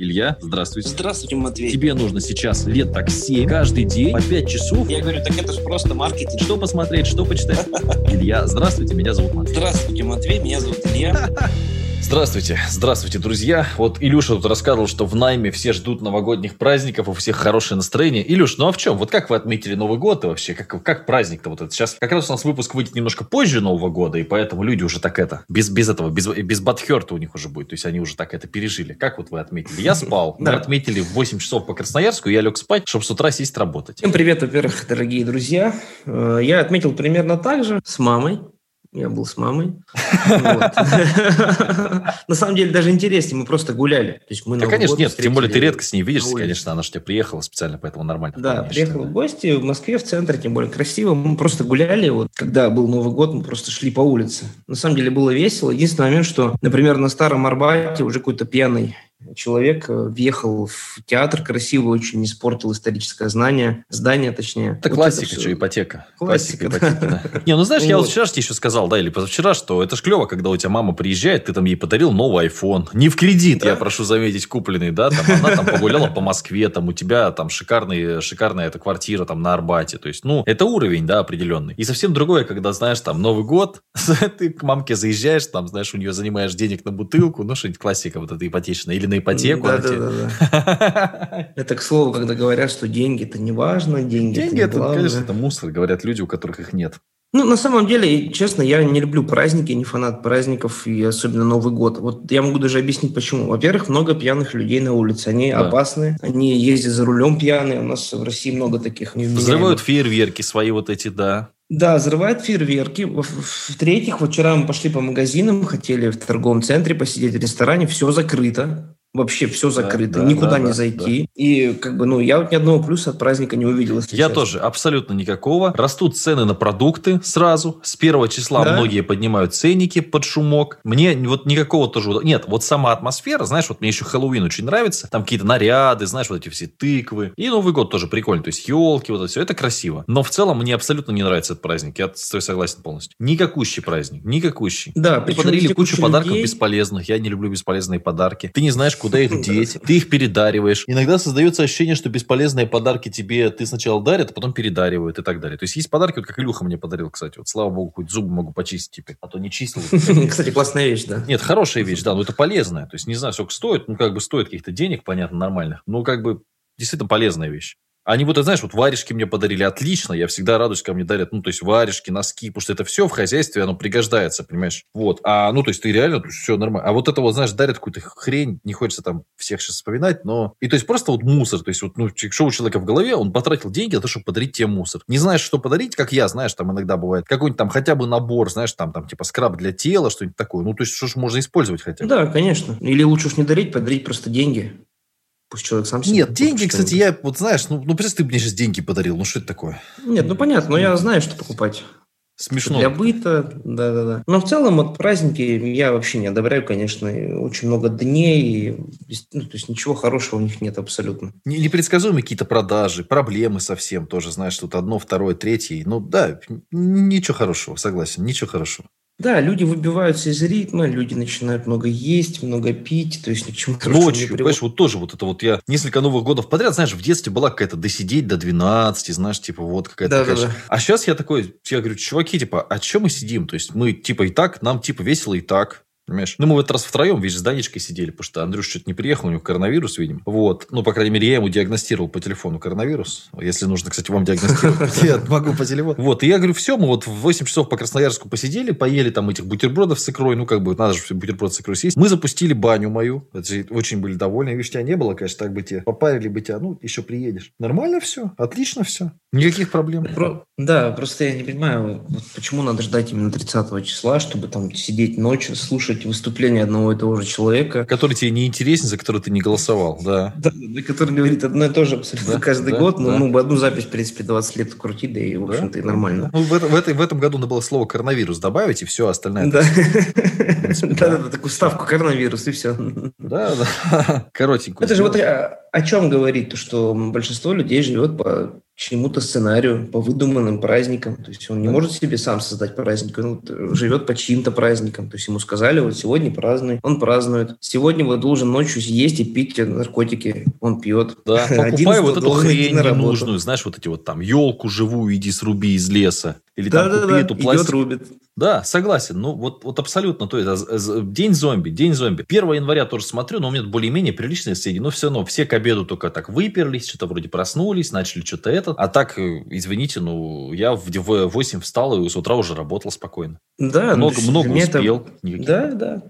Илья, здравствуйте. Здравствуйте, Матвей. Тебе нужно сейчас лет так 7, каждый день, по 5 часов. Я говорю, так это же просто маркетинг. Что посмотреть, что почитать? Илья, здравствуйте, меня зовут Матвей. Здравствуйте, Матвей, меня зовут Илья. Здравствуйте, здравствуйте, друзья. Вот Илюша тут рассказывал, что в найме все ждут новогодних праздников, у всех хорошее настроение. Илюш, ну а в чем? Вот как вы отметили Новый год и вообще? Как, как праздник-то вот это? Сейчас как раз у нас выпуск выйдет немножко позже Нового года, и поэтому люди уже так это, без, без этого, без, без батхерта у них уже будет. То есть они уже так это пережили. Как вот вы отметили? Я спал. Мы отметили в 8 часов по Красноярску, я лег спать, чтобы с утра сесть работать. Всем привет, во-первых, дорогие друзья. Э, Я отметил примерно так же с мамой. Я был с мамой. На самом деле даже интереснее, мы просто гуляли. То есть мы Да, конечно, нет, тем более ты редко с ней видишься, конечно, она же тебе приехала специально, поэтому нормально. Да, вполне, я приехал считаю. в гости в Москве, в центре, тем более красиво. Мы просто гуляли. Вот когда был Новый год, мы просто шли по улице. На самом деле было весело. Единственный момент, что, например, на Старом Арбате уже какой-то пьяный человек э, въехал в театр красиво, очень испортил историческое знание, здание точнее. Это Вот классика, всё. что ипотека. Классика, Классика, ипотеки, да. Не, ну знаешь, я вот Вот. вчера еще сказал, да, или позавчера, что это ж клево, когда у тебя мама приезжает, ты там ей подарил новый iPhone. Не в кредит, я прошу заметить, купленный, да, там она там погуляла по Москве, там у тебя там шикарный, шикарная эта квартира там на Арбате. То есть, ну, это уровень, да, определенный. И совсем другое, когда, знаешь, там Новый год, ты к мамке заезжаешь, там, знаешь, у нее занимаешь денег на бутылку, ну, что-нибудь классика вот эта ипотечная, или на ипотеку. Да, да, да, да. Это к слову, когда говорят, что деньги это не важно, деньги, Деньги, это, это, конечно, это мусор, говорят люди, у которых их нет. Ну, на самом деле, честно, я не люблю праздники, не фанат праздников, и особенно Новый год. Вот я могу даже объяснить, почему. Во-первых, много пьяных людей на улице. Они Да. опасны, они ездят за рулем пьяные. У нас в России много таких. Взрывают фейерверки свои вот эти, да. Да, взрывают фейерверки. В-третьих, вот вчера мы пошли по магазинам, хотели в торговом центре посидеть, в ресторане, все закрыто. Вообще все закрыто, да, никуда да, не да, зайти. И как бы, ну, я вот ни одного плюса от праздника не увидел. Я честно. тоже, абсолютно никакого. Растут цены на продукты сразу. С первого числа Да. многие поднимают ценники под шумок. Мне вот никакого тоже... Нет, вот сама атмосфера, знаешь, вот мне еще Хэллоуин очень нравится. Там какие-то наряды, знаешь, вот эти все тыквы. И Новый год тоже прикольно. То есть елки, вот это все. Это красиво. Но в целом мне абсолютно не нравится этот праздник. Я с тобой согласен полностью. Никакущий праздник. Никакущий. Да, причем подарили кучу куча подарков людей. бесполезных. Я не люблю бесполезные подарки. Ты не знаешь, куда их деть. Ты их передариваешь. Иногда создается ощущение, что бесполезные подарки тебе ты сначала дарят, а потом передаривают и так далее. То есть есть подарки, вот как Илюха мне подарил, кстати. Вот слава богу, хоть зубы могу почистить теперь. А то не чистил. Кстати, классная вещь, да. Нет, хорошая вещь, да, но это полезная. То есть не знаю, сколько стоит. Ну, как бы стоит каких-то денег, понятно, нормальных. Ну, как бы действительно полезная вещь. Они вот, знаешь, вот варежки мне подарили отлично. Я всегда радуюсь, когда мне дарят, ну, то есть варежки, носки, потому что это все в хозяйстве, оно пригождается, понимаешь? Вот. А, ну, то есть ты реально, все нормально. А вот это вот, знаешь, дарят какую-то хрень, не хочется там всех сейчас вспоминать, но... И то есть просто вот мусор. То есть вот, ну, что у человека в голове, он потратил деньги на то, чтобы подарить тебе мусор. Не знаешь, что подарить, как я, знаешь, там иногда бывает. Какой-нибудь там хотя бы набор, знаешь, там, там типа скраб для тела, что-нибудь такое. Ну, то есть что ж можно использовать хотя бы. Да, конечно. Или лучше уж не дарить, подарить просто деньги. Пусть человек сам себе Нет, деньги, кстати, я, вот знаешь, ну, ну представь, ты мне сейчас деньги подарил, ну что это такое? Нет, ну понятно, но я знаю, что покупать. Смешно. Для быта, да-да-да. Но в целом вот праздники я вообще не одобряю, конечно. Очень много дней, и, ну, то есть ничего хорошего у них нет абсолютно. Не- Непредсказуемые какие-то продажи, проблемы совсем тоже, знаешь, тут одно, второе, третье. Ну да, ничего хорошего, согласен, ничего хорошего. Да, люди выбиваются из ритма, люди начинают много есть, много пить, то есть ни к чему не Ночью, приводит. понимаешь, вот тоже вот это вот я несколько Новых годов подряд, знаешь, в детстве была какая-то досидеть до 12, знаешь, типа вот какая-то такая Да-да-да. ш- А сейчас я такой, я говорю, чуваки, типа, а чем мы сидим? То есть мы типа и так, нам типа весело и так. Понимаешь? Ну, мы в этот раз втроем, видишь, с Данечкой сидели, потому что Андрюш что-то не приехал, у него коронавирус, видимо. Вот. Ну, по крайней мере, я ему диагностировал по телефону коронавирус. Если нужно, кстати, вам диагностировать, я могу по телефону. Вот. И я говорю, все, мы вот в 8 часов по Красноярску посидели, поели там этих бутербродов с икрой. Ну, как бы, надо же бутерброд с икрой съесть. Мы запустили баню мою. Очень были довольны. Видишь, тебя не было, конечно, так бы тебе попарили бы тебя. Ну, еще приедешь. Нормально все. Отлично все. Никаких проблем. Про- Да, просто я не понимаю, вот почему надо ждать именно 30 числа, чтобы там сидеть ночью, слушать выступление одного и того же человека, Который тебе не интересен, за который ты не голосовал. Да. Да, который говорит одно и то же абсолютно Да, каждый да, год. Ну, да. ну, одну запись, в принципе, 20 лет крути, да и, в общем-то, и нормально. Ну, в, в этой- в этом году надо было слово коронавирус добавить, и все остальное. Да. Да, да. такую ставку коронавирус, и все. Да, да. Коротенькую. Это же вот а, о чем говорит? То, что большинство людей живет по чему-то сценарию, по выдуманным праздникам. То есть он не может себе сам создать праздник, он живет по чьим-то праздникам. То есть ему сказали, вот сегодня празднуй, он празднует. Сегодня вот должен ночью есть и пить наркотики, он пьет. Да, покупай вот эту хрень ненужную, знаешь, вот эти вот там елку живую иди сруби из леса. Или да, там да, купи да, эту пластик. рубит. Да, согласен. Ну, вот, вот абсолютно. То есть, а, день зомби, день зомби. 1 января тоже смотрю, но у меня более-менее приличные соседи. Но все равно все к обеду только так выперлись, что-то вроде проснулись, начали что-то это. А так, э, извините, ну, я в 8 встал и с утра уже работал спокойно. Да. Много, ну, много успел. Это... Да, да.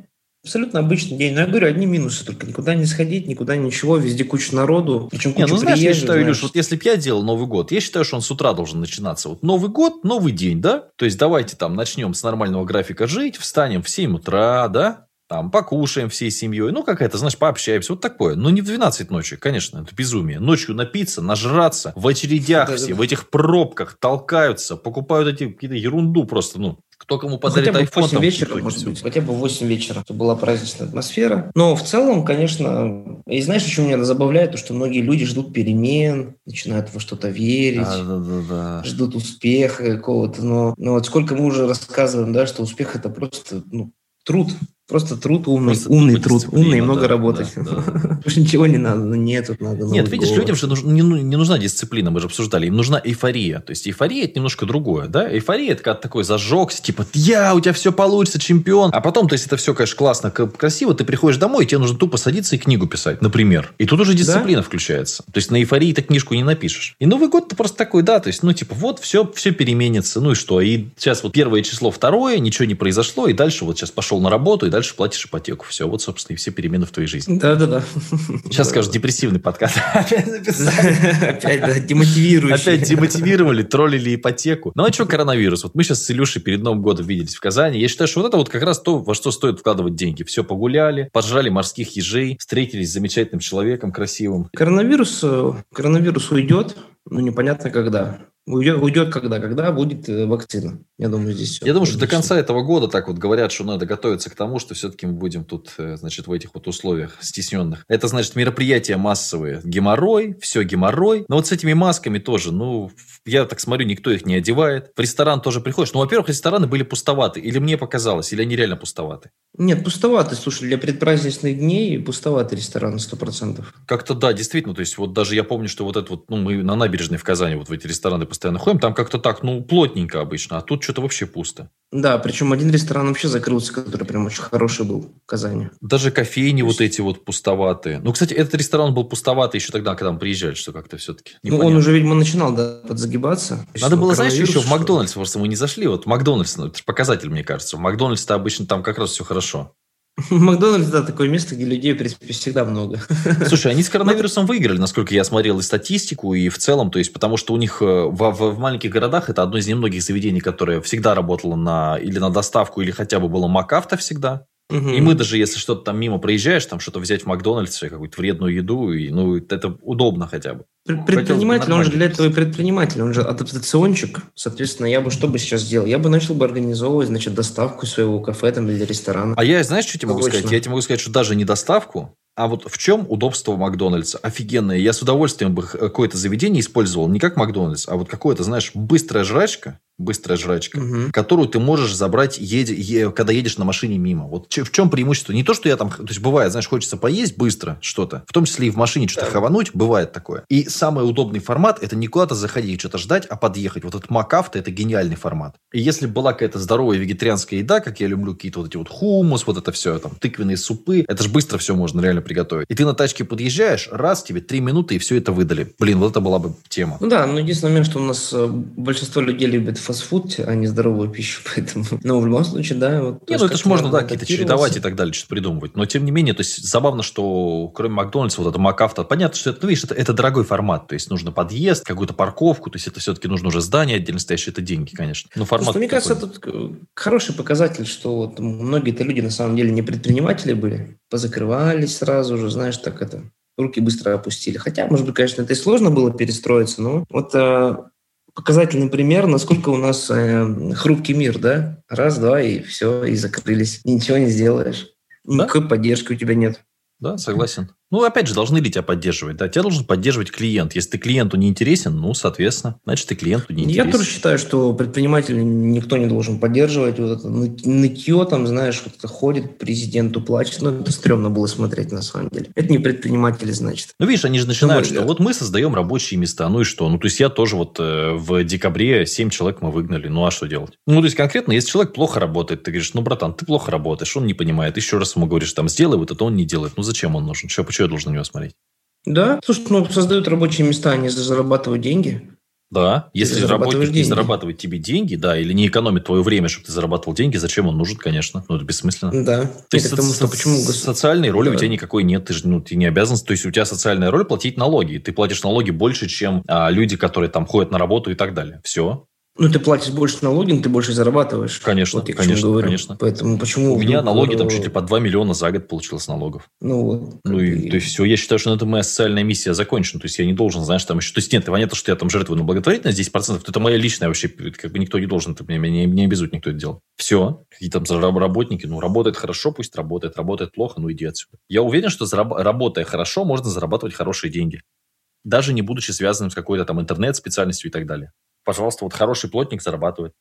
Абсолютно обычный день. Но я говорю, одни минусы только. Никуда не сходить, никуда ничего, везде куча народу. Причем куча не, ну, знаешь, я считаю, знаешь. Илюш, вот если бы я делал Новый год, я считаю, что он с утра должен начинаться. Вот Новый год, новый день, да? То есть, давайте там начнем с нормального графика жить, встанем в 7 утра, да? Там покушаем всей семьей, ну, какая-то, знаешь, пообщаемся, вот такое. Но не в 12 ночи, конечно, это безумие. Ночью напиться, нажраться, в очередях все, в этих пробках толкаются, покупают эти какие-то ерунду просто, ну, кто кому подарит хотя бы iPhone. 8 вечера, может быть, хотя бы в 8 вечера. Это была праздничная атмосфера. Но в целом, конечно, и знаешь, что меня забавляет, то, что многие люди ждут перемен, начинают во что-то верить, да, да, да, да. ждут успеха какого-то. Но, но вот сколько мы уже рассказываем, да, что успех это просто ну, труд. Просто труд умный, Просто умный труд, умный и много да, работать. Да, да. Ничего не надо, нет, тут надо. Нет, видишь, людям же не, не нужна дисциплина, мы же обсуждали, им нужна эйфория. То есть эйфория это немножко другое, да? Эйфория это когда такой зажегся, типа, я, у тебя все получится, чемпион. А потом, то есть это все, конечно, классно, красиво, ты приходишь домой, и тебе нужно тупо садиться и книгу писать, например. И тут уже дисциплина да? включается. То есть на эйфории ты книжку не напишешь. И Новый год ты просто такой, да, то есть, ну, типа, вот все, все переменится, ну и что? И сейчас вот первое число, второе, ничего не произошло, и дальше вот сейчас пошел на работу, и дальше платишь ипотеку. Все, вот, собственно, и все перемены в твоей жизни. Да-да-да. Сейчас скажешь, депрессивный подкаст. Опять, да, демотивирующий. Опять демотивировали, троллили ипотеку. Ну, а что коронавирус? Вот мы сейчас с Илюшей перед Новым годом виделись в Казани. Я считаю, что вот это вот как раз то, во что стоит вкладывать деньги. Все погуляли, пожрали морских ежей, встретились с замечательным человеком, красивым. Коронавирус, э, коронавирус уйдет, но непонятно когда. Уйдет, уйдет когда? Когда будет э, вакцина? Я думаю, здесь все. Я думаю, что до конца этого года так вот говорят, что надо готовиться к тому, что все-таки мы будем тут, э, значит, в этих вот условиях стесненных. Это, значит, мероприятия массовые. Геморрой, все геморрой. Но вот с этими масками тоже, ну, я так смотрю, никто их не одевает. В ресторан тоже приходишь. Ну, во-первых, рестораны были пустоваты. Или мне показалось, или они реально пустоваты? Нет, пустоваты. Слушай, для предпраздничных дней пустоваты рестораны, сто процентов. Как-то да, действительно. То есть, вот даже я помню, что вот это вот, ну, мы на набережной в Казани вот в эти рестораны постоянно ходим, там как-то так, ну, плотненько обычно, а тут что-то вообще пусто. Да, причем один ресторан вообще закрылся, который прям очень хороший был в Казани. Даже кофейни есть... вот эти вот пустоватые. Ну, кстати, этот ресторан был пустоватый еще тогда, когда мы приезжали, что как-то все-таки Ну, он уже, видимо, начинал, да, подзагибаться. Надо было, знаешь, еще в Макдональдс, просто мы не зашли. Вот Макдональдс, ну, это показатель, мне кажется. В Макдональдс-то обычно там как раз все хорошо. Макдональдс, да, такое место, где людей, в принципе, всегда много. Слушай, они с коронавирусом выиграли, насколько я смотрел и статистику, и в целом, то есть, потому что у них э, в, в, в маленьких городах это одно из немногих заведений, которое всегда работало на или на доставку, или хотя бы было МакАвто всегда. Угу. И мы даже, если что-то там мимо проезжаешь, там что-то взять в Макдональдсе, какую-то вредную еду, и, ну, это удобно хотя бы. Предприниматель, он же для этого и предприниматель, он же адаптационщик. Соответственно, я бы что бы сейчас сделал? Я бы начал бы организовывать, значит, доставку своего кафе там или ресторана. А я, знаешь, что тебе могу сказать? Я тебе могу сказать, что даже не доставку, а вот в чем удобство Макдональдса? Офигенное. Я с удовольствием бы какое-то заведение использовал не как Макдональдс, а вот какое-то, знаешь, быстрая жрачка, быстрая жрачка, угу. которую ты можешь забрать, еди, е, когда едешь на машине мимо. Вот в чем преимущество? Не то, что я там... То есть, бывает, знаешь, хочется поесть быстро что-то, в том числе и в машине что-то да. хавануть, бывает такое. И самый удобный формат – это не куда-то заходить что-то ждать, а подъехать. Вот этот МакАвто – это гениальный формат. И если была какая-то здоровая вегетарианская еда, как я люблю, какие-то вот эти вот хумус, вот это все, там, тыквенные супы, это же быстро все можно реально приготовить. И ты на тачке подъезжаешь, раз, тебе три минуты, и все это выдали. Блин, вот это была бы тема. Ну да, но единственный момент, что у нас э, большинство людей любит фастфуд, а не здоровую пищу, поэтому... Но в любом случае, да. Вот, не, ну это же можно, да, какие-то чередовать и так далее, что-то придумывать. Но тем не менее, то есть забавно, что кроме Макдональдса, вот это МакАвто, понятно, что это, ну, видишь, это, это дорогой формат, то есть нужно подъезд, какую-то парковку, то есть это все-таки нужно уже здание отдельно стоящее, это деньги, конечно. Но формат Слушай, мне кажется, тут э, хороший показатель, что вот многие-то люди на самом деле не предприниматели были, позакрывались сразу же, знаешь, так это руки быстро опустили. Хотя, может быть, конечно, это и сложно было перестроиться, но вот э, показательный пример, насколько у нас э, хрупкий мир, да? Раз, два, и все, и закрылись. Ничего не сделаешь. Да? Никакой поддержки у тебя нет. Да, согласен. Ну, опять же, должны ли тебя поддерживать? Да, тебя должен поддерживать клиент. Если ты клиенту не интересен, ну, соответственно, значит, ты клиенту не интересен. Я тоже считаю, что предпринимателя никто не должен поддерживать. Вот это нытье, там, знаешь, вот это ходит, президенту плачет. Ну, это стрёмно было смотреть, на самом деле. Это не предприниматели, значит. Ну, видишь, они же начинают, что вот мы создаем рабочие места. Ну и что? Ну, то есть, я тоже вот э, в декабре 7 человек мы выгнали. Ну, а что делать? Ну, то есть, конкретно, если человек плохо работает, ты говоришь, ну, братан, ты плохо работаешь, он не понимает. Еще раз ему говоришь, там, сделай вот это, он не делает. Ну, зачем он нужен? Что, что я должен на него смотреть? Да, слушай, ну создают рабочие места, они зарабатывают деньги. Да, если работник не зарабатывает тебе деньги, да, или не экономит твое время, чтобы ты зарабатывал деньги, зачем он нужен, конечно, ну это бессмысленно. Да. То есть потому, что почему социальной роли да. у тебя никакой нет, ты же ну, ты не обязан, то есть у тебя социальная роль платить налоги, ты платишь налоги больше, чем а, люди, которые там ходят на работу и так далее. Все, ну, ты платишь больше налоги, но ты больше зарабатываешь. Конечно, вот конечно, говорю. конечно. Поэтому почему... У меня налоги там чуть ли по 2 миллиона за год получилось налогов. Ну, вот. Ну, и, то есть, все, я считаю, что на этом моя социальная миссия закончена. То есть, я не должен, знаешь, там еще... То есть, нет, понятно, что я там жертвую на благотворительность 10%, это моя личная вообще, как бы никто не должен, это меня не, не обязует никто это делать. Все. Какие там работники, ну, работает хорошо, пусть работает, работает плохо, ну, иди отсюда. Я уверен, что зараб... работая хорошо, можно зарабатывать хорошие деньги. Даже не будучи связанным с какой-то там интернет-специальностью и так далее пожалуйста, вот хороший плотник зарабатывает.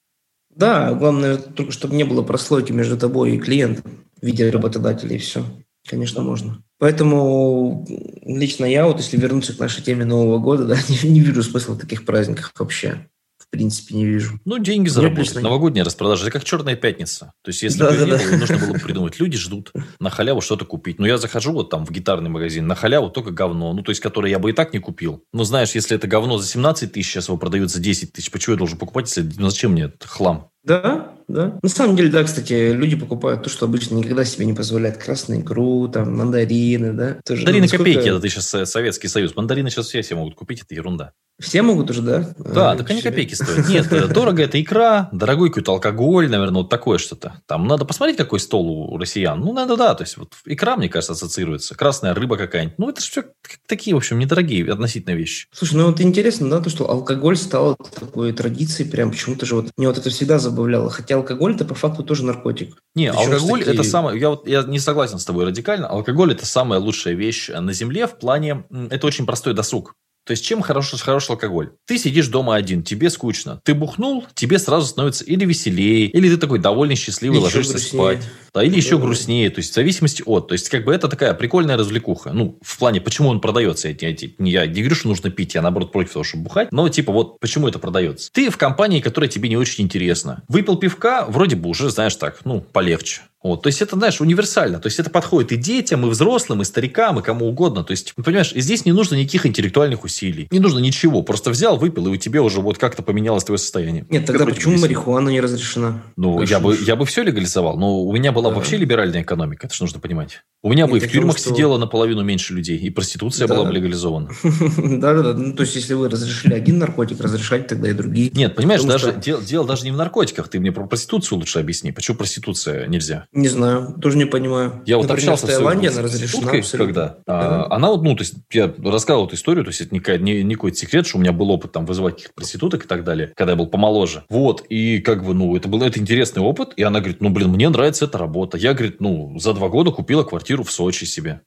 Да, главное, только чтобы не было прослойки между тобой и клиентом в виде работодателя, и все. Конечно, можно. Поэтому лично я, вот если вернуться к нашей теме Нового года, да, не, не вижу смысла в таких праздниках вообще в принципе, не вижу. Ну, деньги заработать. Лично... Новогодняя распродажа. Это как черная пятница. То есть, если да, бы да, да. нужно было бы придумать. Люди ждут на халяву что-то купить. Но я захожу вот там в гитарный магазин, на халяву только говно. Ну, то есть, которое я бы и так не купил. Но знаешь, если это говно за 17 тысяч, сейчас его продают за 10 тысяч, почему я должен покупать, если ну, зачем мне этот хлам? Да, да. На самом деле, да, кстати, люди покупают то, что обычно никогда себе не позволяют. Красную икру, там, мандарины, да. Тоже, мандарины ну, копейки, это ты сейчас э, Советский Союз. Мандарины сейчас все себе могут купить, это ерунда. Все могут уже, да? Да, а, так они копейки стоят. Нет, э, дорого это икра, дорогой какой-то алкоголь, наверное, вот такое что-то. Там надо посмотреть, какой стол у россиян. Ну, надо, да, то есть вот икра, мне кажется, ассоциируется. Красная рыба какая-нибудь. Ну, это же все такие, в общем, недорогие относительно вещи. Слушай, ну вот интересно, да, то, что алкоголь стал такой традицией, прям почему-то же вот мне вот это всегда забавляло. Хотя алкоголь это по факту тоже наркотик. Не, Причем алкоголь такие... это самое, я вот я не согласен с тобой радикально. Алкоголь это самая лучшая вещь на земле в плане, это очень простой досуг. То есть, чем хорош, хороший алкоголь? Ты сидишь дома один, тебе скучно. Ты бухнул, тебе сразу становится или веселее, или ты такой довольный, счастливый, еще ложишься грустнее. спать. Да, или еще грустнее. То есть, в зависимости от. То есть, как бы это такая прикольная развлекуха. Ну, в плане, почему он продается. Я, я, я не говорю, что нужно пить, я наоборот против того, чтобы бухать. Но, типа, вот почему это продается. Ты в компании, которая тебе не очень интересна. Выпил пивка, вроде бы уже, знаешь, так, ну, полегче. Вот, то есть это, знаешь, универсально. То есть это подходит и детям, и взрослым, и старикам, и кому угодно. То есть, понимаешь, здесь не нужно никаких интеллектуальных усилий. Не нужно ничего. Просто взял, выпил, и у тебя уже вот как-то поменялось твое состояние. Нет, тогда как почему марихуана не разрешена? Ну, я бы, я бы все легализовал. Но у меня была да. вообще либеральная экономика. Это же нужно понимать. У меня бы и в тюрьмах что... сидело наполовину меньше людей. И проституция да. была бы легализована. Да-да-да. Ну, то есть, если вы разрешили один наркотик, разрешать тогда и другие. Нет, понимаешь, даже дело даже не в наркотиках. Ты мне про проституцию лучше объясни. Почему проституция нельзя? Не знаю тоже не понимаю. Я вот Например, общался в Таиланде, она разрешена когда. А, она вот, ну, то есть, я рассказывал эту историю, то есть, это не, не, не какой-то секрет, что у меня был опыт там вызывать каких-то проституток и так далее, когда я был помоложе. Вот, и как бы, ну, это был это интересный опыт, и она говорит, ну, блин, мне нравится эта работа. Я, говорит, ну, за два года купила квартиру в Сочи себе.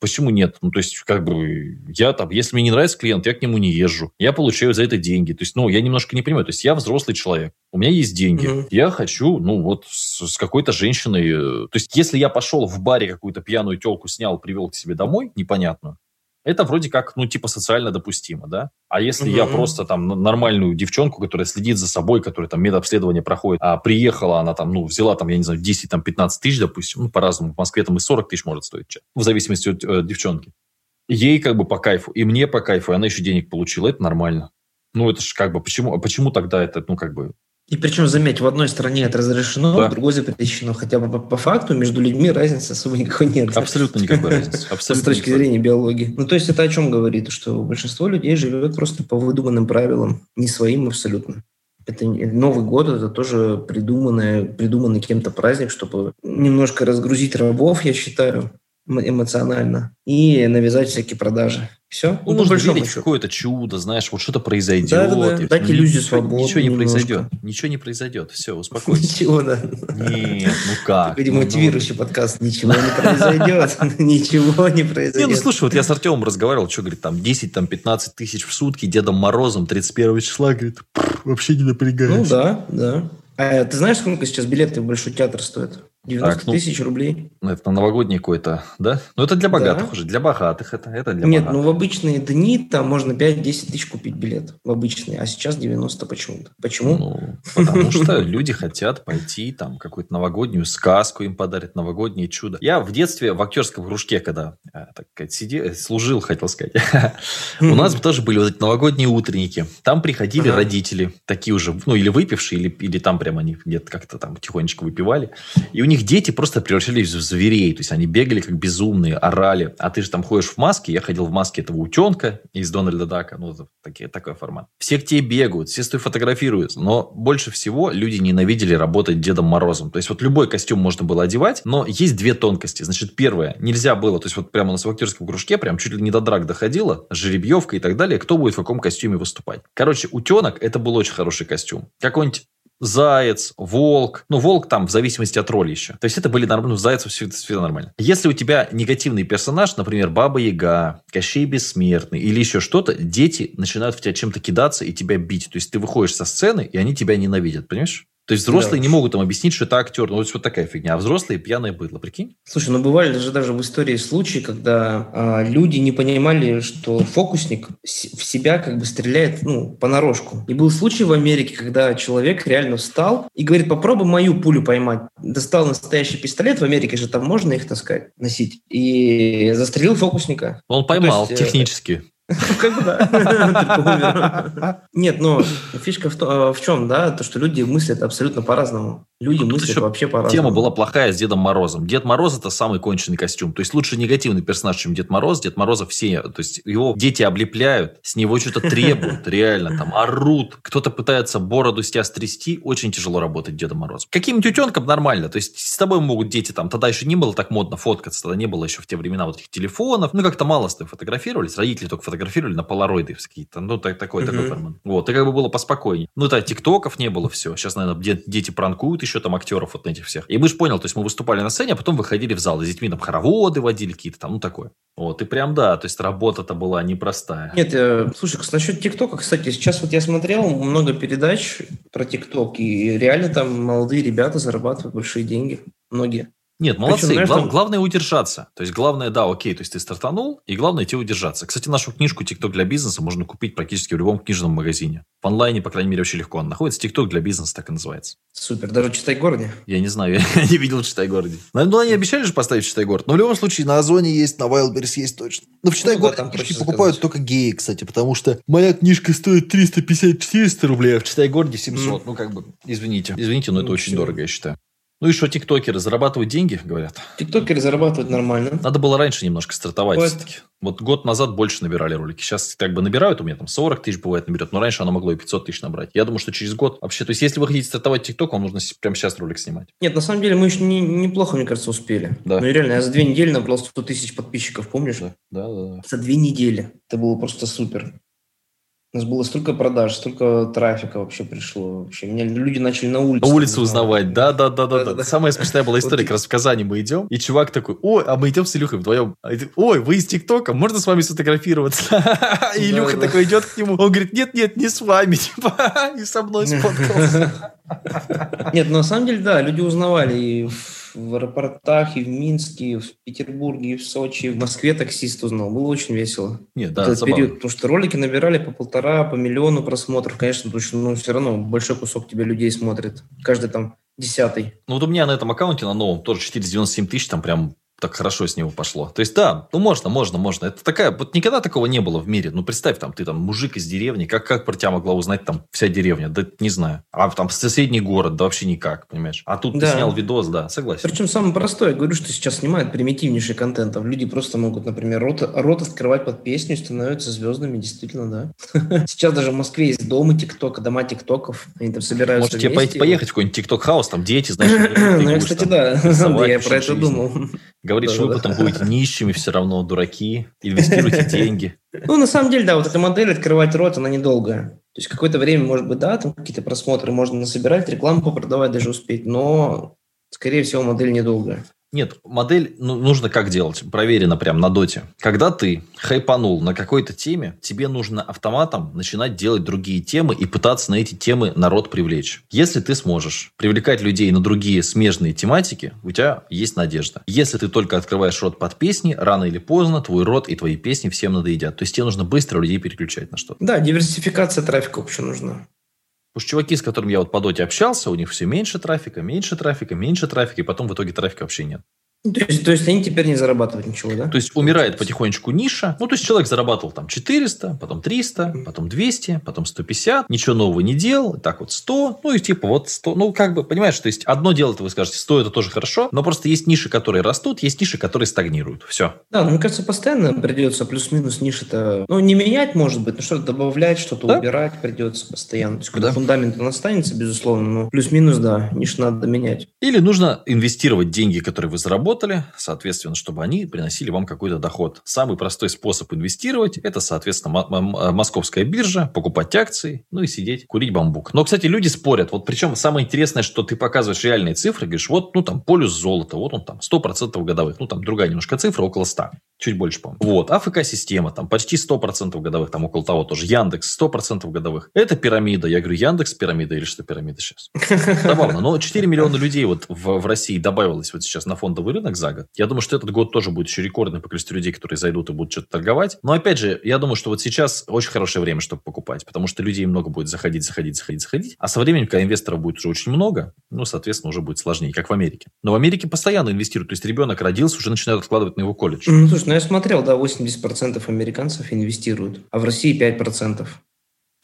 Почему нет? Ну, то есть, как бы, я там, если мне не нравится клиент, я к нему не езжу. Я получаю за это деньги. То есть, ну, я немножко не понимаю. То есть, я взрослый человек. У меня есть деньги. Угу. Я хочу, ну, вот, с, с какой-то женщиной. Э, то есть, если я пошел в баре какую-то пьяную телку снял, привел к себе домой, непонятную, это вроде как, ну, типа социально допустимо, да? А если mm-hmm. я просто там нормальную девчонку, которая следит за собой, которая там медобследование проходит, а приехала она там, ну, взяла там, я не знаю, 10, там, 15 тысяч, допустим, ну, по-разному, в Москве там и 40 тысяч может стоить, в зависимости от э, девчонки. Ей как бы по кайфу, и мне по кайфу, и она еще денег получила, это нормально. Ну, это же как бы, почему, а почему тогда это, ну, как бы, и причем, заметь, в одной стране это разрешено, да. в другой запрещено. Хотя бы по, по факту между людьми разницы особо никакой нет. Абсолютно никакой разницы. Абсолютно С точки зрения биологии. Ну, то есть это о чем говорит? Что большинство людей живет просто по выдуманным правилам, не своим абсолютно. Это Новый год, это тоже придуманный, придуманный кем-то праздник, чтобы немножко разгрузить рабов, я считаю, эмоционально, и навязать всякие продажи. Все. Ну, нужно верить в какое-то чудо, знаешь, вот что-то произойдет. Да, да, да. Дать иллюзию свободы. Ничего не произойдет. Ничего не произойдет. Все, успокойся. Ничего, да. Нет, ну как? Такой демотивирующий подкаст. Ничего не произойдет. Ничего не произойдет. Не, ну слушай, вот я с Артемом разговаривал, что, говорит, там 10, там 15 тысяч в сутки, Дедом Морозом 31 числа, говорит, вообще не напрягаюсь. Ну да, да. А ты знаешь, сколько сейчас билеты в Большой театр стоят? 90 так, ну, тысяч рублей. Ну, это на новогодний какой-то, да? Ну, это для богатых да. уже. Для богатых это, это для Нет, богатых. ну, в обычные дни там можно 5-10 тысяч купить билет. В обычные. А сейчас 90 почему-то. Почему? Ну, потому что люди хотят пойти там какую-то новогоднюю сказку им подарят, новогоднее чудо. Я в детстве в актерском кружке, когда э, так сказать, сидел, э, служил, хотел сказать, у нас тоже были вот эти новогодние утренники. Там приходили родители, такие уже, ну, или выпившие, или, или там прямо они где-то как-то там тихонечко выпивали. И у них них дети просто превращались в зверей. То есть они бегали как безумные, орали. А ты же там ходишь в маске. Я ходил в маске этого утенка из Дональда Дака. Ну, такие, такой формат. Все к тебе бегают, все с тобой фотографируются. Но больше всего люди ненавидели работать Дедом Морозом. То есть вот любой костюм можно было одевать, но есть две тонкости. Значит, первое, нельзя было, то есть вот прямо в актерском кружке прям чуть ли не до драк доходило, жеребьевка и так далее, кто будет в каком костюме выступать. Короче, утенок это был очень хороший костюм. Какой-нибудь заяц, волк. Ну, волк там в зависимости от роли еще. То есть это были нормально, ну, зайцев все, все нормально. Если у тебя негативный персонаж, например, Баба Яга, Кощей Бессмертный или еще что-то, дети начинают в тебя чем-то кидаться и тебя бить. То есть ты выходишь со сцены, и они тебя ненавидят, понимаешь? То есть взрослые да. не могут там объяснить, что это актер. Ну, вот, вот такая фигня. А взрослые пьяное быдло, прикинь? Слушай, ну бывали даже, даже в истории случаи, когда а, люди не понимали, что фокусник в себя как бы стреляет ну, понарошку. И был случай в Америке, когда человек реально встал и говорит, попробуй мою пулю поймать. Достал настоящий пистолет, в Америке же там можно их таскать, носить. И застрелил фокусника. Он поймал ну, есть, э, технически. Как бы да. Нет, но фишка в, в чем, да, то, что люди мыслят абсолютно по-разному. Люди Тут мыслят вообще по-разному. Тема была плохая с Дедом Морозом. Дед Мороз это самый конченый костюм. То есть лучше негативный персонаж, чем Дед Мороз. Дед Мороза все, то есть его дети облепляют, с него что-то требуют, реально там орут. Кто-то пытается бороду с тебя стрясти. Очень тяжело работать Дедом Морозом. Каким-нибудь утенком нормально. То есть с тобой могут дети там, тогда еще не было так модно фоткаться, тогда не было еще в те времена вот этих телефонов. Ну, как-то мало с тобой фотографировались. Родители только фотографировали на полароиды какие-то. Ну, так, такой, такой формат. Вот, и как бы было поспокойнее. Ну, да, тиктоков не было все. Сейчас, наверное, дети пранкуют еще там актеров вот этих всех. И мы же понял, то есть мы выступали на сцене, а потом выходили в зал, и с детьми там хороводы водили какие-то там, ну такое. Вот, и прям да, то есть работа-то была непростая. Нет, э, слушай, насчет ТикТока, кстати, сейчас вот я смотрел много передач про ТикТок, и реально там молодые ребята зарабатывают большие деньги, многие. Нет, молодцы. Причем, знаешь, Глав, там... Главное удержаться. То есть, главное, да, окей, то есть ты стартанул, и главное тебе удержаться. Кстати, нашу книжку «ТикТок для бизнеса» можно купить практически в любом книжном магазине. В онлайне, по крайней мере, очень легко он находится. «ТикТок для бизнеса» так и называется. Супер. Даже в Читай-городе? Я не знаю, я не видел в Читай-городе. Ну, они обещали же поставить в Читай-город. Но в любом случае на Озоне есть, на Wildberries есть точно. Но в Читай-городе ну, да, книжки покупают только геи, кстати, потому что моя книжка стоит 350-400 рублей, а в Читай-городе 700. Mm. Ну, как бы, извините. Извините, но ну, это очень все. дорого, я считаю. Ну и что, тиктокеры зарабатывают деньги, говорят? Тиктокеры зарабатывают нормально. Надо было раньше немножко стартовать вот. все-таки. Вот год назад больше набирали ролики. Сейчас как бы набирают, у меня там 40 тысяч бывает наберет, но раньше оно могло и 500 тысяч набрать. Я думаю, что через год вообще, то есть если вы хотите стартовать ТикТок, вам нужно прямо сейчас ролик снимать. Нет, на самом деле мы еще не, неплохо, мне кажется, успели. Да. Ну реально, я за две недели набрал 100 тысяч подписчиков, помнишь? Да, да, да. За две недели. Это было просто супер. У нас было столько продаж, столько трафика вообще пришло. Вообще, меня люди начали на улице. На улице узнавать, да, да, да, да, да. Самая смешная была история, как раз в Казани мы идем, и чувак такой, ой, а мы идем с Илюхой вдвоем. А ой, вы из ТикТока, можно с вами сфотографироваться? И Илюха такой идет к нему, он говорит, нет, нет, не с вами, типа, и со мной сфоткался. Нет, на самом деле, да, люди узнавали и в аэропортах, и в Минске, и в Петербурге, и в Сочи, и в Москве таксист узнал. Было очень весело. Нет, да, Этот период, потому что ролики набирали по полтора, по миллиону просмотров. Конечно, потому что ну, все равно большой кусок тебя людей смотрит. Каждый там десятый. Ну вот у меня на этом аккаунте, на новом, тоже 497 тысяч, там прям так хорошо с него пошло. То есть, да, ну можно, можно, можно. Это такая, вот никогда такого не было в мире. Ну, представь, там, ты там мужик из деревни, как, как про тебя могла узнать там вся деревня? Да не знаю. А там соседний город, да вообще никак, понимаешь? А тут да. ты снял видос, да, согласен. Причем самое простое, я говорю, что сейчас снимают примитивнейший контент. Там люди просто могут, например, рот, рот открывать под песню и становятся звездами, действительно, да. Сейчас даже в Москве есть дома ТикТока, дома ТикТоков. Они там собираются Может, тебе поехать в какой-нибудь ТикТок-хаус, там дети, знаешь. Ну, кстати, да, я про это думал. Говорит, что вы Да-да-да. потом будете нищими все равно, дураки, инвестируйте деньги. Ну, на самом деле, да, вот эта модель открывать рот, она недолгая. То есть какое-то время, может быть, да, там какие-то просмотры можно насобирать, рекламу попродавать даже успеть, но, скорее всего, модель недолгая. Нет, модель ну, нужно как делать? Проверено прям на доте. Когда ты хайпанул на какой-то теме, тебе нужно автоматом начинать делать другие темы и пытаться на эти темы народ привлечь. Если ты сможешь привлекать людей на другие смежные тематики, у тебя есть надежда. Если ты только открываешь рот под песни, рано или поздно твой рот и твои песни всем надоедят. То есть тебе нужно быстро людей переключать на что-то. Да, диверсификация трафика вообще нужна. Потому чуваки, с которыми я вот по доте общался, у них все меньше трафика, меньше трафика, меньше трафика, и потом в итоге трафика вообще нет. Ну, То есть, то есть они теперь не зарабатывают ничего, да? То есть умирает потихонечку ниша. Ну, то есть человек зарабатывал там 400, потом 300, потом 200, потом 150, ничего нового не делал, и так вот 100, ну и типа вот 100. Ну, как бы, понимаешь, то есть одно дело, это вы скажете, 100 это тоже хорошо, но просто есть ниши, которые растут, есть ниши, которые стагнируют. Все. Да, ну, мне кажется, постоянно придется плюс-минус ниши-то... Ну, не менять, может быть, но что-то добавлять, что-то Да. убирать придется постоянно. То есть, какой-то Да. фундамент он останется, безусловно, но плюс-минус, да, ниш надо менять. Или нужно инвестировать деньги, которые вы заработали, соответственно, чтобы они приносили вам какой-то доход. Самый простой способ инвестировать – это, соответственно, московская биржа, покупать акции, ну и сидеть, курить бамбук. Но, кстати, люди спорят. Вот причем самое интересное, что ты показываешь реальные цифры, говоришь, вот, ну, там, полюс золота, вот он там, 100% годовых. Ну, там, другая немножко цифра, около 100. Чуть больше, по-моему. Вот. АФК-система, там, почти 100% годовых, там, около того тоже. Яндекс, 100% годовых. Это пирамида. Я говорю, Яндекс пирамида или что пирамида сейчас? Забавно. Но 4 миллиона людей вот в, в России добавилось вот сейчас на фондовый рынок за год. Я думаю, что этот год тоже будет еще рекордный по количеству людей, которые зайдут и будут что-то торговать. Но опять же, я думаю, что вот сейчас очень хорошее время, чтобы покупать, потому что людей много будет заходить, заходить, заходить, заходить. А со временем, когда инвесторов будет уже очень много, ну, соответственно, уже будет сложнее, как в Америке. Но в Америке постоянно инвестируют. То есть ребенок родился, уже начинают откладывать на его колледж. Ну, слушай, ну я смотрел, да, 80% американцев инвестируют, а в России 5%.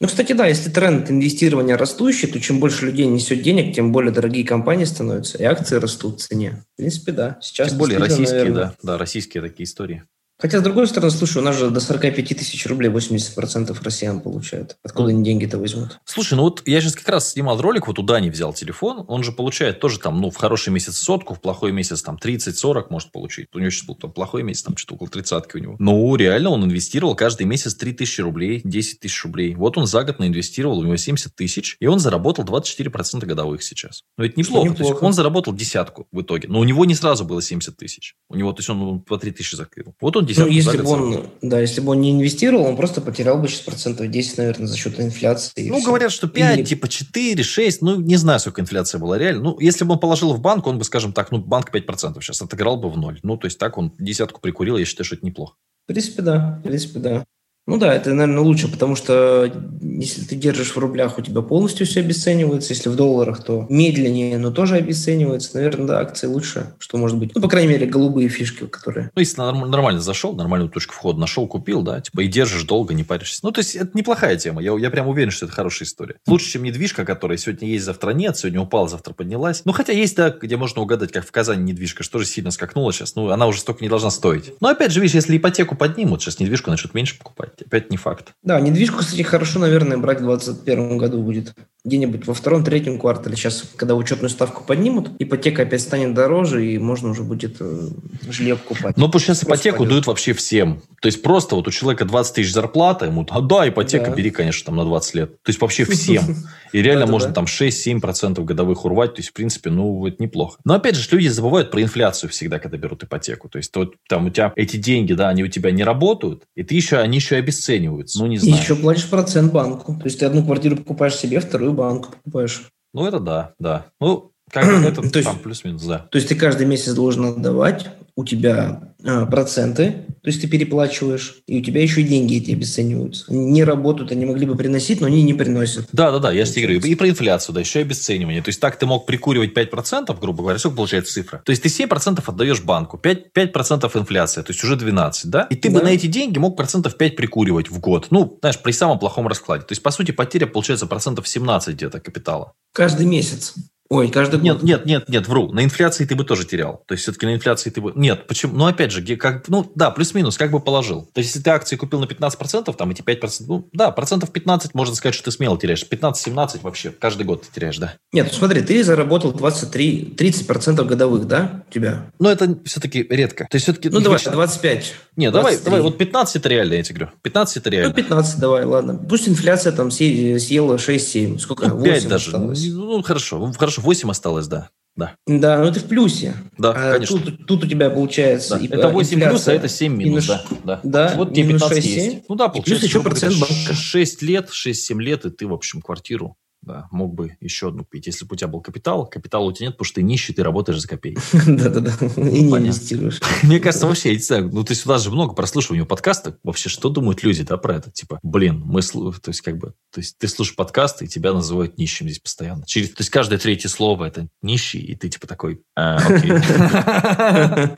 Ну, кстати, да, если тренд инвестирования растущий, то чем больше людей несет денег, тем более дорогие компании становятся, и акции растут в цене. В принципе, да. Сейчас Тем более российские, наверное. да, да, российские такие истории. Хотя, с другой стороны, слушай, у нас же до 45 тысяч рублей 80% россиян получают. Откуда они деньги-то возьмут? Слушай, ну вот я сейчас как раз снимал ролик, вот у Дани взял телефон, он же получает тоже там, ну, в хороший месяц сотку, в плохой месяц там 30-40 может получить. У него сейчас был там плохой месяц, там что-то около тридцатки у него. Ну, реально он инвестировал каждый месяц 3 тысячи рублей, 10 тысяч рублей. Вот он за год наинвестировал, у него 70 тысяч, и он заработал 24% годовых сейчас. Ну, это неплохо. То есть неплохо. он заработал десятку в итоге. Но у него не сразу было 70 тысяч. У него, то есть он по 3 тысячи закрыл. Вот он Ну, десятку за если бы он, да, если бы он не инвестировал, он просто потерял бы сейчас процентов 10, наверное, за счет инфляции. Ну, говорят, что 5, Или- типа 4, 6. Ну, не знаю, сколько инфляция была реально. Ну, если бы он положил в банк, он бы, скажем так, ну, банк 5% сейчас отыграл бы в ноль. Ну, то есть так он десятку прикурил, я считаю, что это неплохо. В принципе, да. В принципе, да. Ну да, это, наверное, лучше, потому что если ты держишь в рублях, у тебя полностью все обесценивается. Если в долларах, то медленнее, но тоже обесценивается. Наверное, да, акции лучше, что может быть. Ну, по крайней мере, голубые фишки, которые... Ну, если норм- нормально зашел, нормальную точку входа нашел, купил, да, типа, и держишь долго, не паришься. Ну, то есть, это неплохая тема. Я, я прям уверен, что это хорошая история. Лучше, чем недвижка, которая сегодня есть, завтра нет, сегодня упала, завтра поднялась. Ну, хотя есть, да, где можно угадать, как в Казани недвижка, что же сильно скакнула сейчас. Ну, она уже столько не должна стоить. Но, опять же, видишь, если ипотеку поднимут, сейчас недвижку начнут меньше покупать. Опять не факт. Да, недвижку, кстати, хорошо, наверное, брать в 2021 году будет. Где-нибудь во втором-третьем квартале. Сейчас, когда учетную ставку поднимут, ипотека опять станет дороже, и можно уже будет э, жилье покупать. Ну, потому что сейчас ипотеку пойдет. дают вообще всем. То есть, просто вот у человека 20 тысяч зарплата, ему, а да, ипотека, Да. бери, конечно, там на 20 лет. То есть, вообще всем. И реально можно там 6-7% годовых урвать. То есть, в принципе, ну, это неплохо. Но, опять же, люди забывают про инфляцию всегда, когда берут ипотеку. То есть, вот там у тебя эти деньги, да, они у тебя не работают, и ты еще, они еще и обесцениваются. Ну, не И знаю. еще платишь процент банку. То есть ты одну квартиру покупаешь себе, вторую банку покупаешь. Ну, это да, да. Ну, как бы это То есть- там плюс-минус, да. То есть ты каждый месяц должен отдавать, у тебя а, проценты, то есть ты переплачиваешь, и у тебя еще и деньги эти обесцениваются. Не работают, они могли бы приносить, но они не приносят. Да, да, да, я же тебе говорю. И про инфляцию, да, еще и обесценивание. То есть так ты мог прикуривать 5%, грубо говоря, сколько получается цифра? То есть ты 7% отдаешь банку, 5%, 5% инфляция, то есть уже 12, да? И ты бы Да. на эти деньги мог процентов 5 прикуривать в год. Ну, знаешь, при самом плохом раскладе. То есть, по сути, потеря получается процентов 17 где-то капитала. Каждый месяц. Ой, каждый Нет, год. нет, нет, нет, вру. На инфляции ты бы тоже терял. То есть, все-таки на инфляции ты бы... Нет, почему? Ну, опять же, как... ну, да, плюс-минус, как бы положил. То есть, если ты акции купил на 15%, там эти 5%, ну, да, процентов 15, можно сказать, что ты смело теряешь. 15-17 вообще каждый год ты теряешь, да. Нет, ну смотри, ты заработал 23, 30% годовых, да, у тебя? Но это все-таки редко. То есть, все-таки... Ну, давай, 25. Нет, давай, 23. давай, вот 15 это реально, я тебе говорю. 15 это Ну, реально. 15 давай, ладно. Пусть инфляция там съе- съела 6-7. Сколько? Ну, 5 8 даже. осталось. Ну, хорошо. Ну, Хорошо, 8 осталось, да. Да. Да, ну ты в плюсе. Да, А конечно. Тут, тут у тебя получается... Да. и- Это а, 8 плюс, а инфляция это 7 минус, да. да. Да, Вот тебе минус 15 6, есть. 7. Ну да, И плюс получается, еще процент банка. 6 лет, 6-7 лет, и ты, в общем, квартиру да, мог бы еще одну купить. Если бы у тебя был капитал, капитала у тебя нет, потому что ты нищий, ты работаешь за копейки. Да-да-да. И не инвестируешь. Мне кажется, вообще, я не знаю, ну, то есть у нас же много прослушивания подкаста. Вообще, что думают люди, да, про это? Типа, блин, мы, то есть, как бы, то есть, ты слушаешь подкасты, и тебя называют нищим здесь постоянно. Через, то есть, каждое третье слово это нищий, и ты, типа, такой, «А.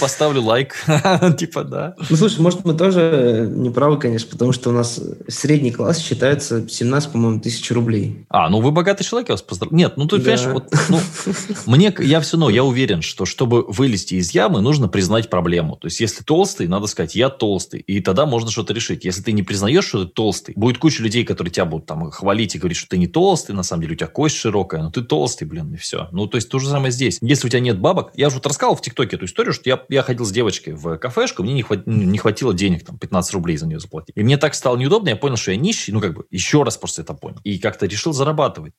Поставлю лайк. Типа, да. Ну, слушай, может, мы тоже не правы, конечно, потому что у нас средний класс считается 17, по-моему, тысяч рублей. А, ну вы богатый человек, я вас поздравляю. Нет, ну ты Да. понимаешь, вот, ну, мне, я все равно, я уверен, что чтобы вылезти из ямы, нужно признать проблему. То есть, если толстый, надо сказать, я толстый, и тогда можно что-то решить. Если ты не признаешь, что ты толстый, будет куча людей, которые тебя будут там хвалить и говорить, что ты не толстый, на самом деле у тебя кость широкая, но ты толстый, блин, и все. Ну, то есть, то же самое здесь. Если у тебя нет бабок, я уже вот рассказывал в ТикТоке эту историю, что я, я ходил с девочкой в кафешку, мне не, хват- не хватило денег, там, 15 рублей за нее заплатить. И мне так стало неудобно, я понял, что я нищий, ну, как бы, еще раз просто это понял. И как-то решил зарабатывать.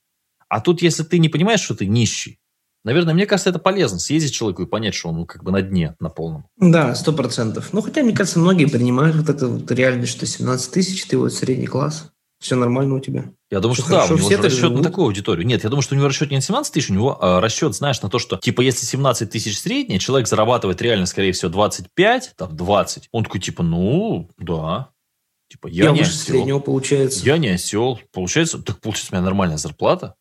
А тут, если ты не понимаешь, что ты нищий, наверное, мне кажется, это полезно съездить человеку и понять, что он как бы на дне, на полном. Да, сто процентов. Ну, хотя, мне кажется, многие принимают вот эту вот реальность, что 17 тысяч, ты вот средний класс. Все нормально у тебя. Я думаю, Всё что да, у хорошо, него все расчет на живут. такую аудиторию. Нет, я думаю, что у него расчет не на 17 тысяч, у него а, расчет, знаешь, на то, что, типа, если 17 тысяч средний, человек зарабатывает реально, скорее всего, 25, там, 20. Он такой, типа, ну, да. Типа, я, Я, не выше осел. среднего получается. Я не осел. Получается, так получается, у меня нормальная зарплата.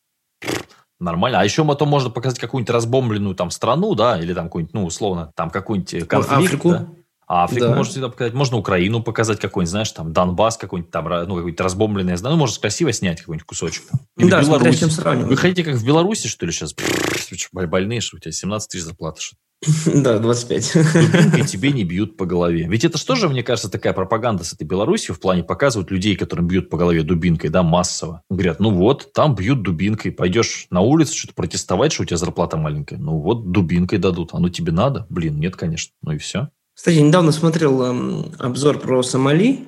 Нормально. А еще потом можно показать какую-нибудь разбомбленную там страну, да, или там какую-нибудь, ну, условно, там какой-нибудь э, конфликт. Африку. да. А Африку Да. можно всегда показать. Можно Украину показать какой-нибудь, знаешь, там Донбасс какой-нибудь там, ну, какой-нибудь разбомбленный. Ну, можно красиво снять какой-нибудь кусочек. там. Или да, смотря с Беларусь. чем сравнивать. Вы хотите, как в Беларуси, что ли, сейчас? Вы что, больные, что у тебя 17 тысяч зарплаты? Что Да, 25. дубинкой тебе не бьют по голове. Ведь это что же, мне кажется, такая пропаганда с этой Беларусью в плане показывают людей, которым бьют по голове дубинкой, да, массово. Говорят, ну вот, там бьют дубинкой. Пойдешь на улицу что-то протестовать, что у тебя зарплата маленькая. Ну вот, дубинкой дадут. А ну тебе надо? Блин, нет, конечно. Ну и все. Кстати, недавно смотрел эм, обзор про Сомали.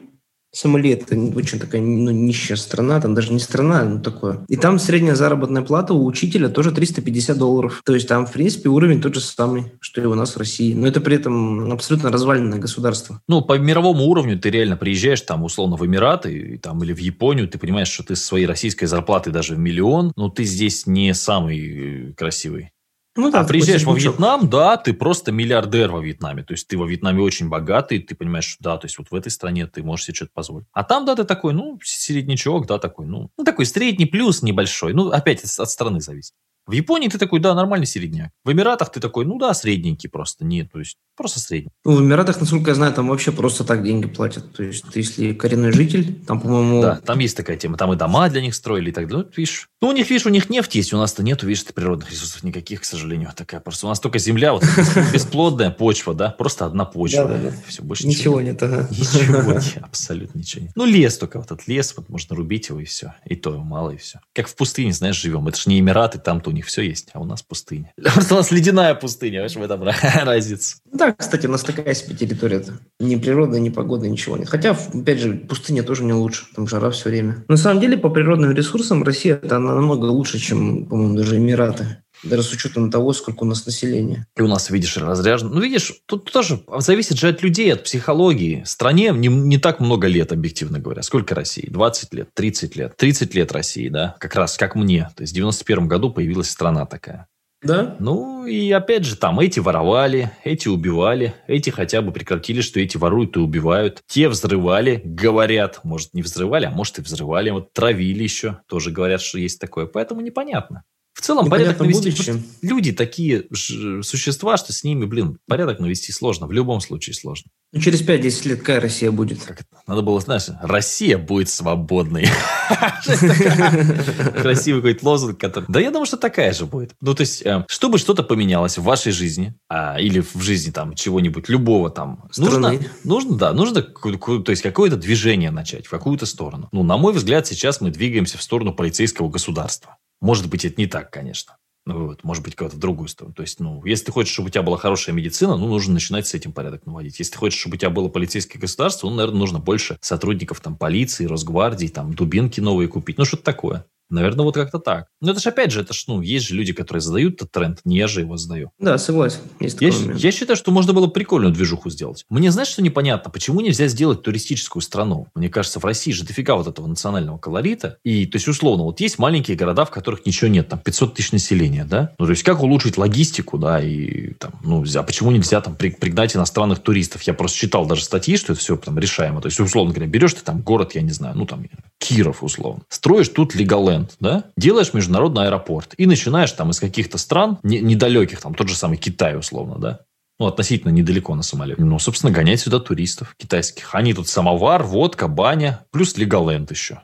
Сомали это очень такая ну, нищая страна, там даже не страна, ну такое. И там средняя заработная плата у учителя тоже 350 долларов. То есть там, в принципе, уровень тот же самый, что и у нас в России. Но это при этом абсолютно разваленное государство. Ну, по мировому уровню ты реально приезжаешь там, условно, в Эмираты там, или в Японию, ты понимаешь, что ты со своей российской зарплатой даже в миллион, но ты здесь не самый э, красивый. Ну, А такой приезжаешь во. Вьетнам, да, ты просто миллиардер во Вьетнаме. То есть ты во Вьетнаме очень богатый, ты понимаешь, что да, то есть вот в этой стране ты можешь себе что-то позволить. А там, да, ты такой, ну, середнячок, да, такой, ну, ну такой средний плюс небольшой. Ну, опять от страны зависит. В Японии ты такой, да, нормальный середняк. В Эмиратах ты такой, ну да, средненький просто. Нет, то есть просто средний. Ну, в Эмиратах, насколько я знаю, там вообще просто так деньги платят. То есть ты, если коренной житель, там, по-моему, Да, там есть такая тема. Там и дома для них строили и так далее. Ну, видишь. Ну, у них, видишь, у них нефть есть, у нас-то нету, видишь, природных ресурсов никаких, к сожалению. Такая просто. У нас только земля, вот бесплодная почва, да, просто одна почва. Да-да-да. Все, больше ничего нет. ага. Ничего, нет, абсолютно ничего нет. Ну, лес только, вот этот лес, вот можно рубить его и все. И то мало, и все. Как в пустыне, знаешь, живем. Это же не Эмираты, там-то у них все есть, а у нас пустыня. Просто у нас ледяная пустыня, понимаешь, в этом разница. Да, кстати, у нас такая себе территория-то. Ни природа, ни погода, ничего нет. Хотя, опять же, пустыня тоже не лучше. Там жара все время. На самом деле, по природным ресурсам Россия это намного лучше, чем, по-моему, даже Эмираты. Даже с учетом того, сколько у нас населения. И у нас, видишь, разряжено. Ну, видишь, тут тоже зависит же от людей, от психологии. Стране не, не так много лет, объективно говоря. Сколько России? 20 лет, 30 лет. 30 лет России, да? Как раз, как мне. То есть в 91 году появилась страна такая. Да? Ну, и опять же, там эти воровали, эти убивали, эти хотя бы прекратили, что эти воруют и убивают. Те взрывали, говорят, может, не взрывали, а может, и взрывали. Вот травили еще, тоже говорят, что есть такое. Поэтому непонятно. В целом, порядок навести... просто Люди такие ж- существа, что с ними, блин, порядок навести сложно. В любом случае сложно. Ну, через 5-10 лет какая Россия будет? Как это? Надо было, знаешь, Россия будет свободной. Красивый какой-то лозунг, который... Да я думаю, что такая же будет. Ну, то есть, э, чтобы что-то поменялось в вашей жизни, а, или в жизни там чего-нибудь, любого там, нужно, нужно, да, нужно то есть, какое-то движение начать в какую-то сторону. Ну, на мой взгляд, сейчас мы двигаемся в сторону полицейского государства. Может быть, это не так, конечно. Ну, вот, может быть, кого-то в другую сторону. То есть, ну, если ты хочешь, чтобы у тебя была хорошая медицина, ну, нужно начинать с этим порядок наводить. Если ты хочешь, чтобы у тебя было полицейское государство, ну, наверное, нужно больше сотрудников там полиции, Росгвардии, там, дубинки новые купить. Ну, что-то такое. Наверное, вот как-то так. Но это же, опять же, это ж, ну, есть же люди, которые задают этот тренд, не я же его задаю. Да, согласен. Есть Я, я считаю, что можно было прикольную движуху сделать. Мне, знаешь, что непонятно? Почему нельзя сделать туристическую страну? Мне кажется, в России же дофига вот этого национального колорита. И, то есть, условно, вот есть маленькие города, в которых ничего нет, там 500 тысяч населения, да? Ну, то есть, как улучшить логистику, да, и там, ну, а почему нельзя там при- пригнать иностранных туристов? Я просто читал даже статьи, что это все там решаемо. То есть, условно говоря, берешь ты там город, я не знаю, ну, там, Киров, условно. Строишь тут Леголенд, да? Делаешь международный аэропорт. И начинаешь там из каких-то стран, не- недалеких, там, тот же самый Китай, условно, да? ну, относительно недалеко на самолете. Ну, собственно, гонять сюда туристов китайских. Они тут самовар, водка, баня, плюс Леголенд еще.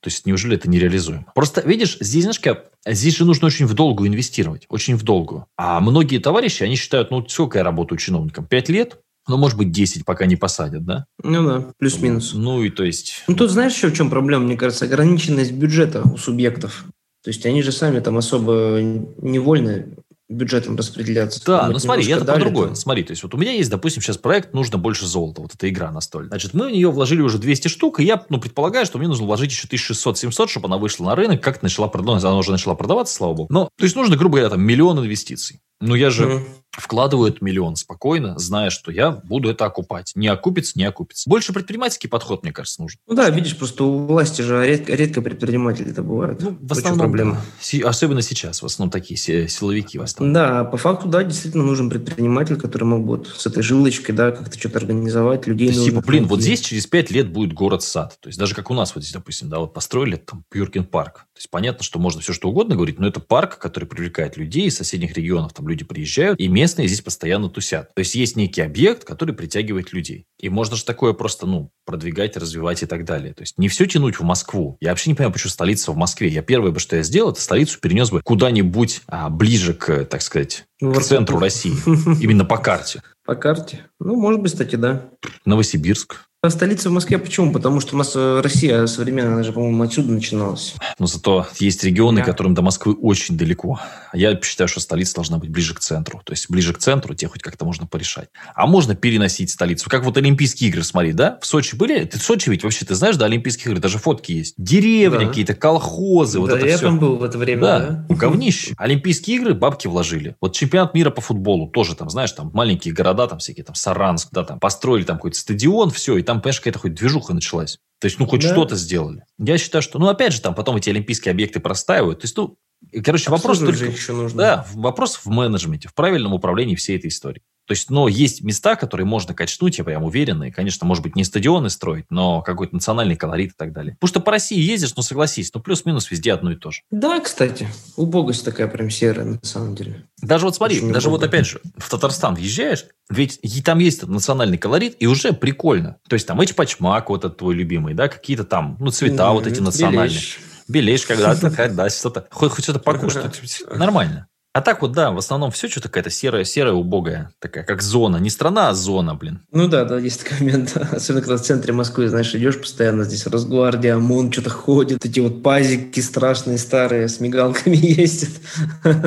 То есть, неужели это нереализуемо? Просто, видишь, здесь, знаешь, здесь же нужно очень в долгую инвестировать. Очень в долгую. А многие товарищи, они считают, ну, сколько я работаю чиновником? Пять лет? Ну, может быть, 10, пока не посадят, да? Ну да, плюс-минус. Ну, и то есть... Ну тут знаешь еще в чем проблема, мне кажется, ограниченность бюджета у субъектов. То есть они же сами там особо невольно бюджетом распределяться. Да, Там ну смотри, немножко это то- Смотри, то есть вот у меня есть, допустим, сейчас проект «Нужно больше золота». Вот эта игра настольная. Значит, мы в нее вложили уже 200 штук, и я ну, предполагаю, что мне нужно вложить еще 1600-700, чтобы она вышла на рынок, как-то начала продаваться. Она уже начала продаваться, слава богу. Но, то есть нужно, грубо говоря, там миллион инвестиций. Ну, я же Мгм. Вкладываю этот миллион спокойно, зная, что я буду это окупать. Не окупится, не окупится. Больше предпринимательский подход, мне кажется, нужен. Ну да, видишь, просто у власти же редко, редко предприниматели это бывают. Ну, в основном, проблема. особенно сейчас, в основном такие си- силовики в основном. Да, по факту, да, действительно нужен предприниматель, который мог бы вот с этой жилочкой, да, как-то что-то организовать, людей То есть, типа, блин, вот здесь через пять лет будет город-сад. То есть, даже как у нас вот здесь, допустим, да, вот построили там Пьюркин парк. То есть, понятно, что можно все что угодно говорить, но это парк, который привлекает людей из соседних регионов. Там люди приезжают, и местные здесь постоянно тусят. То есть, есть некий объект, который притягивает людей. И можно же такое просто, ну, продвигать, развивать и так далее. То есть, не все тянуть в Москву. Я вообще не понимаю, почему столица в Москве. Я первое бы, что я сделал, это столицу перенес бы куда-нибудь а, ближе к, так сказать, Ну, к центру России. Именно по карте. По карте. Ну, может быть, кстати, да. Новосибирск. А столица в Москве почему? Потому что у нас э, Россия современная, она же, по-моему, отсюда начиналась. Но зато есть регионы, Да. которым до Москвы очень далеко. Я считаю, что столица должна быть ближе к центру. То есть, ближе к центру тебе хоть как-то можно порешать. А можно переносить столицу. Как вот Олимпийские игры, смотри, да? В Сочи были? Ты в Сочи ведь вообще, ты знаешь, да, Олимпийские игры, даже фотки есть. Деревни Да. какие-то, колхозы, вот да, это я все. там был в это время, Да, да. говнище. Олимпийские игры бабки вложили. Вот чемпионат мира по футболу тоже там, знаешь, там маленькие города, там всякие, там Саранск, да, там построили там какой-то стадион, все, и там, понимаешь, какая-то хоть движуха началась. То есть, ну, хоть Да. что-то сделали. Я считаю, что, ну, опять же, там потом эти олимпийские объекты простаивают. То есть, ну, короче, вопрос только... еще нужно. Да, вопрос в менеджменте, в правильном управлении всей этой истории. То есть, но есть места, которые можно качнуть, я прям уверен, и, конечно, может быть, не стадионы строить, но какой-то национальный колорит и так далее. Потому что по России ездишь, ну, согласись, ну, плюс-минус везде одно и то же. Да, кстати, убогость такая прям серая на самом деле. Даже вот смотри, Очень даже вот удобно. опять же, в Татарстан въезжаешь, ведь и там есть этот национальный колорит, и уже прикольно. То есть там эчпачмак, вот этот твой любимый, да, какие-то там, ну, цвета вот эти национальные. Беляешь. Белеешь когда-то, да, что-то, хоть, хоть что-то покушать, нормально. А так вот, да, в основном все что-то какая-то серая, серая, убогая, такая, как зона. Не страна, а зона, блин. Ну да, да, есть такой момент. Особенно, когда в центре Москвы, знаешь, идешь постоянно, здесь Росгвардия, ОМОН что-то ходит, эти вот пазики страшные, старые, с мигалками ездят.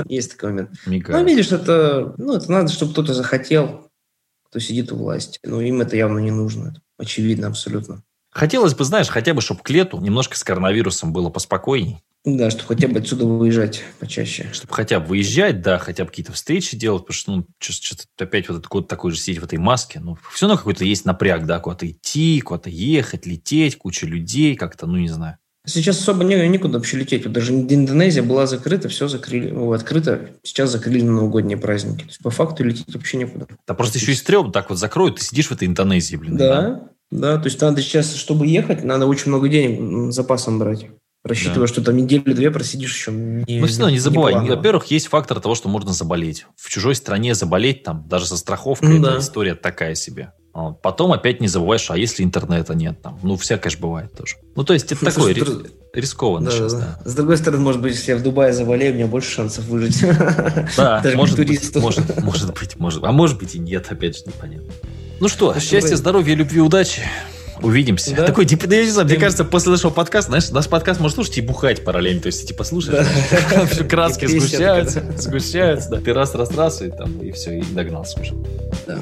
Есть такой момент. Ну, Мигает. видишь, это, ну, это надо, чтобы кто-то захотел, кто сидит у власти. Но им это явно не нужно. Это очевидно абсолютно. Хотелось бы, знаешь, хотя бы, чтобы к лету немножко с коронавирусом было поспокойней. Да, чтобы хотя бы отсюда выезжать почаще. Чтобы хотя бы выезжать, да, хотя бы какие-то встречи делать, потому что, ну, что-то опять вот этот год такой же сидеть в этой маске, ну, все равно какой-то есть напряг, да, куда-то идти, куда-то ехать, лететь, куча людей, как-то, ну, не знаю. Сейчас особо не, некуда вообще лететь. Вот даже Индонезия была закрыта, все закрыли. Ну, открыто, сейчас закрыли на новогодние праздники. То есть, по факту лететь вообще некуда. Да просто еще и стрёмно так вот закроют, ты сидишь в этой Индонезии, блин. Да, да, то есть надо сейчас, чтобы ехать, надо очень много денег запасом брать. Рассчитывая, что там неделю-две просидишь еще. Не, Ну, все равно не забывай. неплавно. Во-первых, есть фактор того, что можно заболеть. В чужой стране заболеть, там, даже со страховкой, Ну это да. история такая себе. А Потом опять не забываешь, а если интернета нет там? Ну, всякое же бывает тоже. Ну, то есть, это Слушай, такое с ри- друг- рискованно Да, сейчас, да, да. да. С другой стороны, может быть, если я в Дубае заболею, у меня больше шансов выжить. Да, может быть, может, может быть, может. А может быть и нет, опять же, непонятно. Ну что, счастья, здоровья, любви, удачи. Увидимся. Да. Такой, типа, да я не знаю, мне кажется, после нашего подкаста, знаешь, наш подкаст можно слушать и бухать параллельно. То есть, типа, слушаешь, все краски сгущаются, сгущаются, да. Ты раз, раз, раз, и там, и все, и догнался уже. Да.